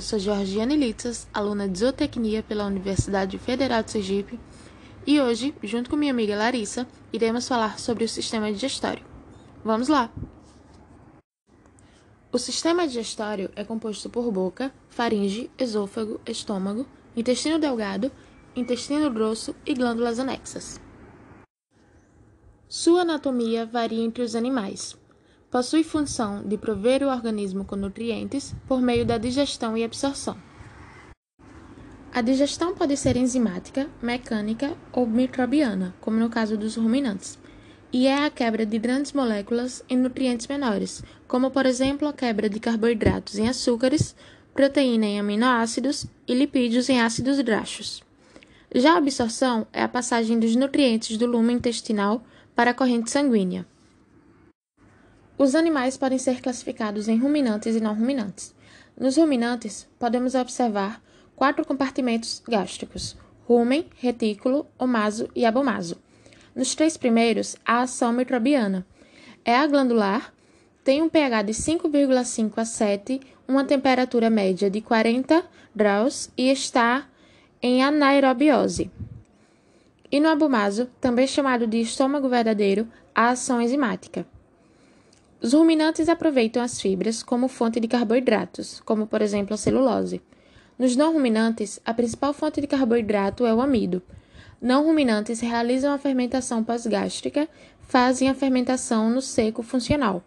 eu sou Georgiane Litzas, aluna de Zootecnia pela Universidade Federal de Sergipe, e hoje, junto com minha amiga Larissa, iremos falar sobre o sistema digestório. Vamos lá! O sistema digestório é composto por boca, faringe, esôfago, estômago, intestino delgado, intestino grosso e glândulas anexas. Sua anatomia varia entre os animais. Possui função de prover o organismo com nutrientes por meio da digestão e absorção. A digestão pode ser enzimática, mecânica ou microbiana, como no caso dos ruminantes, e é a quebra de grandes moléculas em nutrientes menores, como por exemplo a quebra de carboidratos em açúcares, proteína em aminoácidos e lipídios em ácidos graxos. Já a absorção é a passagem dos nutrientes do lume intestinal para a corrente sanguínea. Os animais podem ser classificados em ruminantes e não ruminantes. Nos ruminantes, podemos observar quatro compartimentos gástricos: rumen, retículo, omaso e abomaso. Nos três primeiros, a ação microbiana é a glandular, tem um pH de 5,5 a 7, uma temperatura média de 40 graus e está em anaerobiose. E no abomaso, também chamado de estômago verdadeiro, a ação enzimática. Os ruminantes aproveitam as fibras como fonte de carboidratos, como por exemplo a celulose. Nos não ruminantes, a principal fonte de carboidrato é o amido. Não ruminantes realizam a fermentação pós-gástrica, fazem a fermentação no seco funcional,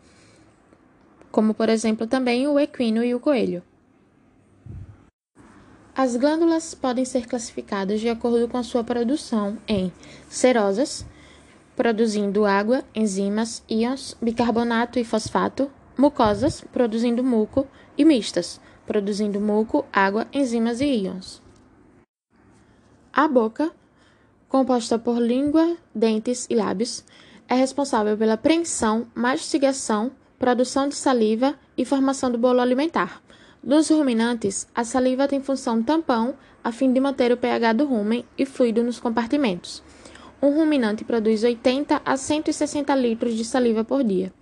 como por exemplo também o equino e o coelho. As glândulas podem ser classificadas de acordo com a sua produção em serosas, produzindo água, enzimas, íons, bicarbonato e fosfato, mucosas, produzindo muco, e mistas, produzindo muco, água, enzimas e íons. A boca, composta por língua, dentes e lábios, é responsável pela preensão, mastigação, produção de saliva e formação do bolo alimentar. Nos ruminantes, a saliva tem função tampão a fim de manter o pH do rumen e fluido nos compartimentos. Um ruminante produz 80 a 160 litros de saliva por dia.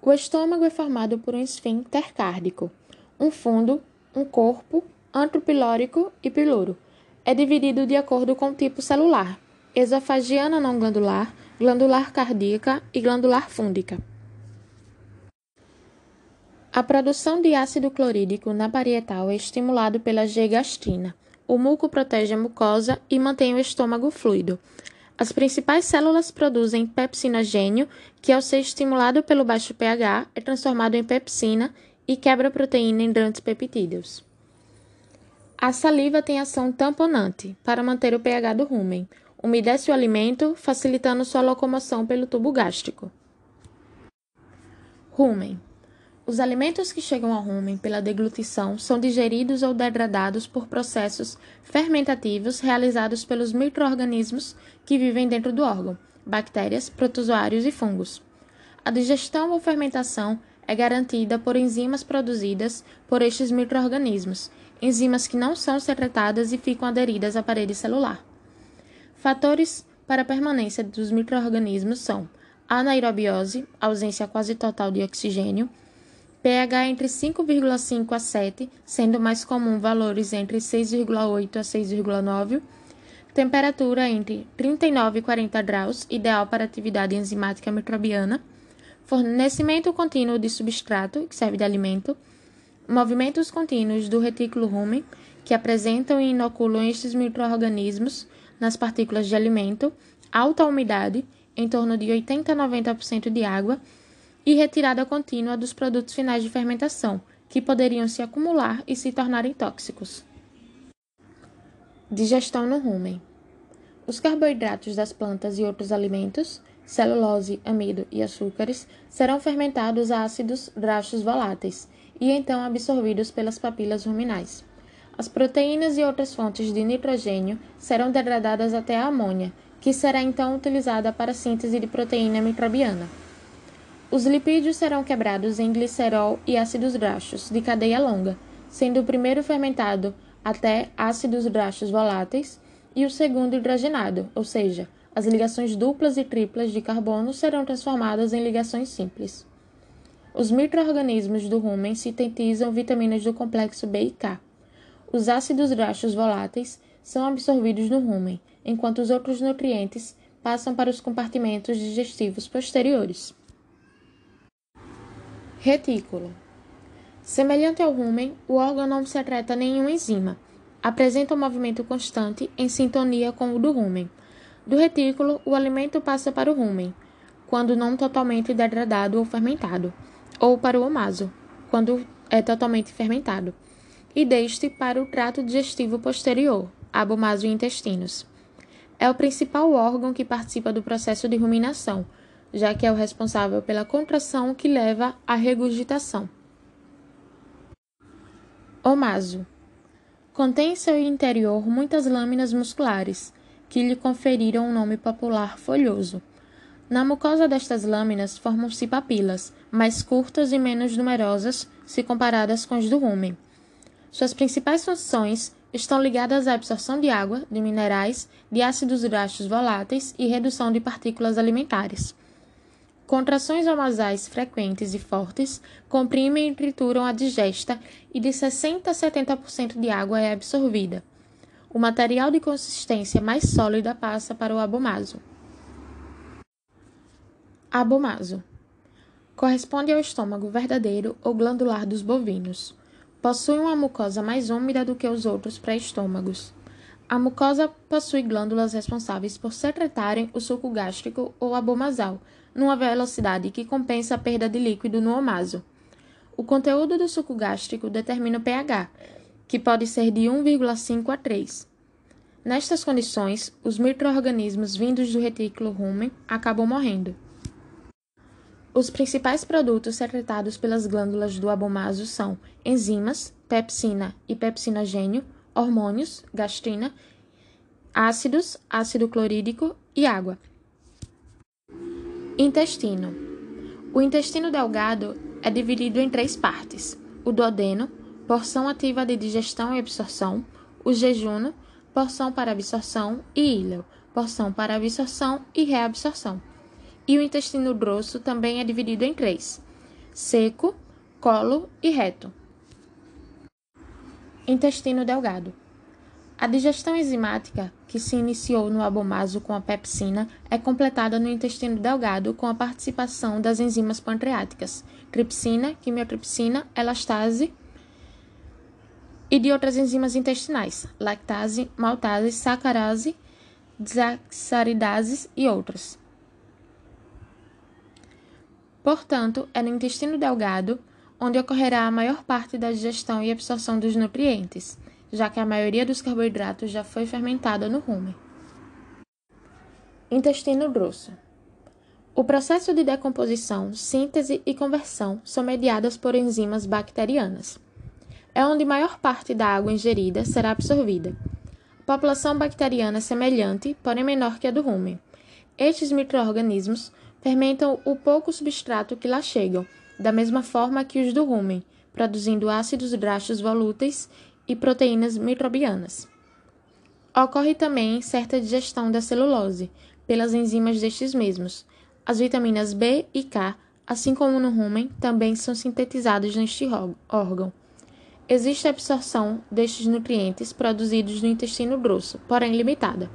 O estômago é formado por um esfíncter cárdico, um fundo, um corpo, antropilórico e piloro. É dividido de acordo com o tipo celular: esofagiana não glandular, glandular cardíaca e glandular fúndica. A produção de ácido clorídrico na parietal é estimulado pela G-gastrina. O muco protege a mucosa e mantém o estômago fluido. As principais células produzem pepsinogênio, que ao ser estimulado pelo baixo pH é transformado em pepsina e quebra a proteína em grandes peptídeos. A saliva tem ação tamponante para manter o pH do rumen, umedece o alimento, facilitando sua locomoção pelo tubo gástrico. Rumen os alimentos que chegam ao rumen pela deglutição são digeridos ou degradados por processos fermentativos realizados pelos microorganismos que vivem dentro do órgão, bactérias, protozoários e fungos. A digestão ou fermentação é garantida por enzimas produzidas por estes microorganismos, enzimas que não são secretadas e ficam aderidas à parede celular. Fatores para a permanência dos microorganismos são anaerobiose, ausência quase total de oxigênio, pH entre 5,5 a 7, sendo mais comum valores entre 6,8 a 6,9, temperatura entre 39 e 40 graus, ideal para atividade enzimática microbiana, fornecimento contínuo de substrato, que serve de alimento, movimentos contínuos do retículo rumen, que apresentam e inoculam estes microorganismos nas partículas de alimento, alta umidade, em torno de 80 a 90% de água, e retirada contínua dos produtos finais de fermentação, que poderiam se acumular e se tornarem tóxicos. Digestão no rumen. Os carboidratos das plantas e outros alimentos, celulose, amido e açúcares, serão fermentados a ácidos graxos voláteis e então absorvidos pelas papilas ruminais. As proteínas e outras fontes de nitrogênio serão degradadas até a amônia, que será então utilizada para a síntese de proteína microbiana. Os lipídios serão quebrados em glicerol e ácidos graxos de cadeia longa, sendo o primeiro fermentado até ácidos graxos voláteis e o segundo hidrogenado, ou seja, as ligações duplas e triplas de carbono serão transformadas em ligações simples. Os microorganismos do rumen sintetizam vitaminas do complexo B e K. Os ácidos graxos voláteis são absorvidos no rumen, enquanto os outros nutrientes passam para os compartimentos digestivos posteriores. Retículo. Semelhante ao rumen, o órgão não secreta nenhuma enzima. Apresenta um movimento constante em sintonia com o do rumen. Do retículo, o alimento passa para o rumen, quando não totalmente degradado ou fermentado ou para o omaso, quando é totalmente fermentado, e deste para o trato digestivo posterior, abomaso e intestinos. É o principal órgão que participa do processo de ruminação, já que é o responsável pela contração que leva à regurgitação. Omaso contém em seu interior muitas lâminas musculares, que lhe conferiram o nome popular folhoso. Na mucosa destas lâminas formam-se papilas, mais curtas e menos numerosas se comparadas com as do rumen. Suas principais funções estão ligadas à absorção de água, de minerais, de ácidos graxos voláteis e redução de partículas alimentares. Contrações omasais frequentes e fortes comprimem e trituram a digesta e de 60 a 70% de água é absorvida. O material de consistência mais sólida passa para o abomaso. Abomaso. Corresponde ao estômago verdadeiro ou glandular dos bovinos. Possui uma mucosa mais úmida do que os outros pré-estômagos. A mucosa possui glândulas responsáveis por secretarem o suco gástrico ou abomasal, numa velocidade que compensa a perda de líquido no omaso. O conteúdo do suco gástrico determina o pH, que pode ser de 1,5 a 3. Nestas condições, os microorganismos vindos do retículo rumen acabam morrendo. Os principais produtos secretados pelas glândulas do abomaso são enzimas, pepsina e pepsinogênio, hormônios, gastrina, ácidos, ácido clorídrico e água. Intestino. O intestino delgado é dividido em três partes: o duodeno, porção ativa de digestão e absorção, o jejuno, porção para absorção, e íleo, porção para absorção e reabsorção e o intestino grosso também é dividido em três: seco, colo e reto. Intestino delgado. A digestão enzimática, que se iniciou no abomaso com a pepsina, é completada no intestino delgado com a participação das enzimas pancreáticas, tripsina, quimiotripsina, elastase e de outras enzimas intestinais, lactase, maltase, sacarase, desaxaridases e outras. Portanto, é no intestino delgado onde ocorrerá a maior parte da digestão e absorção dos nutrientes, já que a maioria dos carboidratos já foi fermentada no rumen. Intestino grosso. O processo de decomposição, síntese e conversão são mediadas por enzimas bacterianas. É onde maior parte da água ingerida será absorvida. População bacteriana semelhante, porém menor que a do rumen. Estes microorganismos fermentam o pouco substrato que lá chegam, da mesma forma que os do rumen, produzindo ácidos graxos volúteis e proteínas microbianas. Ocorre também certa digestão da celulose pelas enzimas destes mesmos. As vitaminas B e K, assim como no rumen, também são sintetizadas neste órgão. Existe absorção destes nutrientes produzidos no intestino grosso, porém limitada.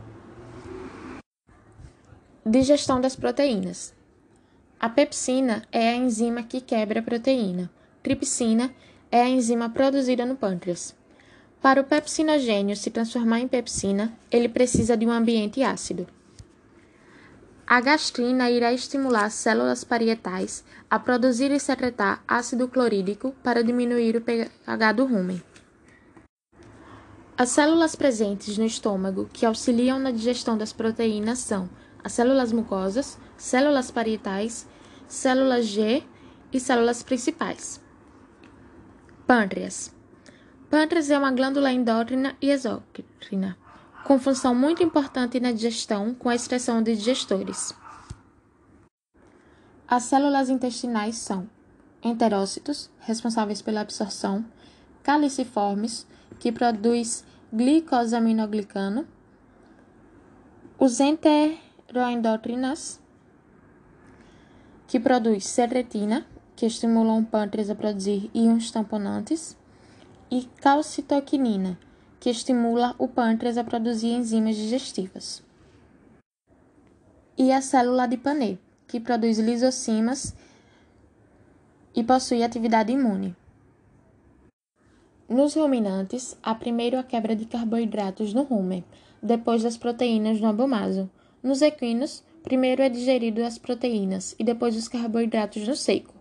Digestão das proteínas. A pepsina é a enzima que quebra a proteína. Tripsina é a enzima produzida no pâncreas. Para o pepsinogênio se transformar em pepsina, ele precisa de um ambiente ácido. A gastrina irá estimular células parietais a produzir e secretar ácido clorídrico para diminuir o pH do rumen. As células presentes no estômago que auxiliam na digestão das proteínas são as células mucosas, células parietais, células G e células principais. Pâncreas. Pâncreas é uma glândula endócrina e exócrina, com função muito importante na digestão, com a excreção de digestores. As células intestinais são enterócitos, responsáveis pela absorção, caliciformes, que produz glicosaminoglicano, os enteroendócrinas, que produz secretina, que estimulam o pâncreas a produzir íons tamponantes, e calcitoquinina, que estimula o pâncreas a produzir enzimas digestivas. E a célula de Panê, que produz lisocimas e possui atividade imune. Nos ruminantes, há primeiro a quebra de carboidratos no rumen, depois das proteínas no abomaso. Nos equinos, primeiro é digerido as proteínas e depois os carboidratos no seco.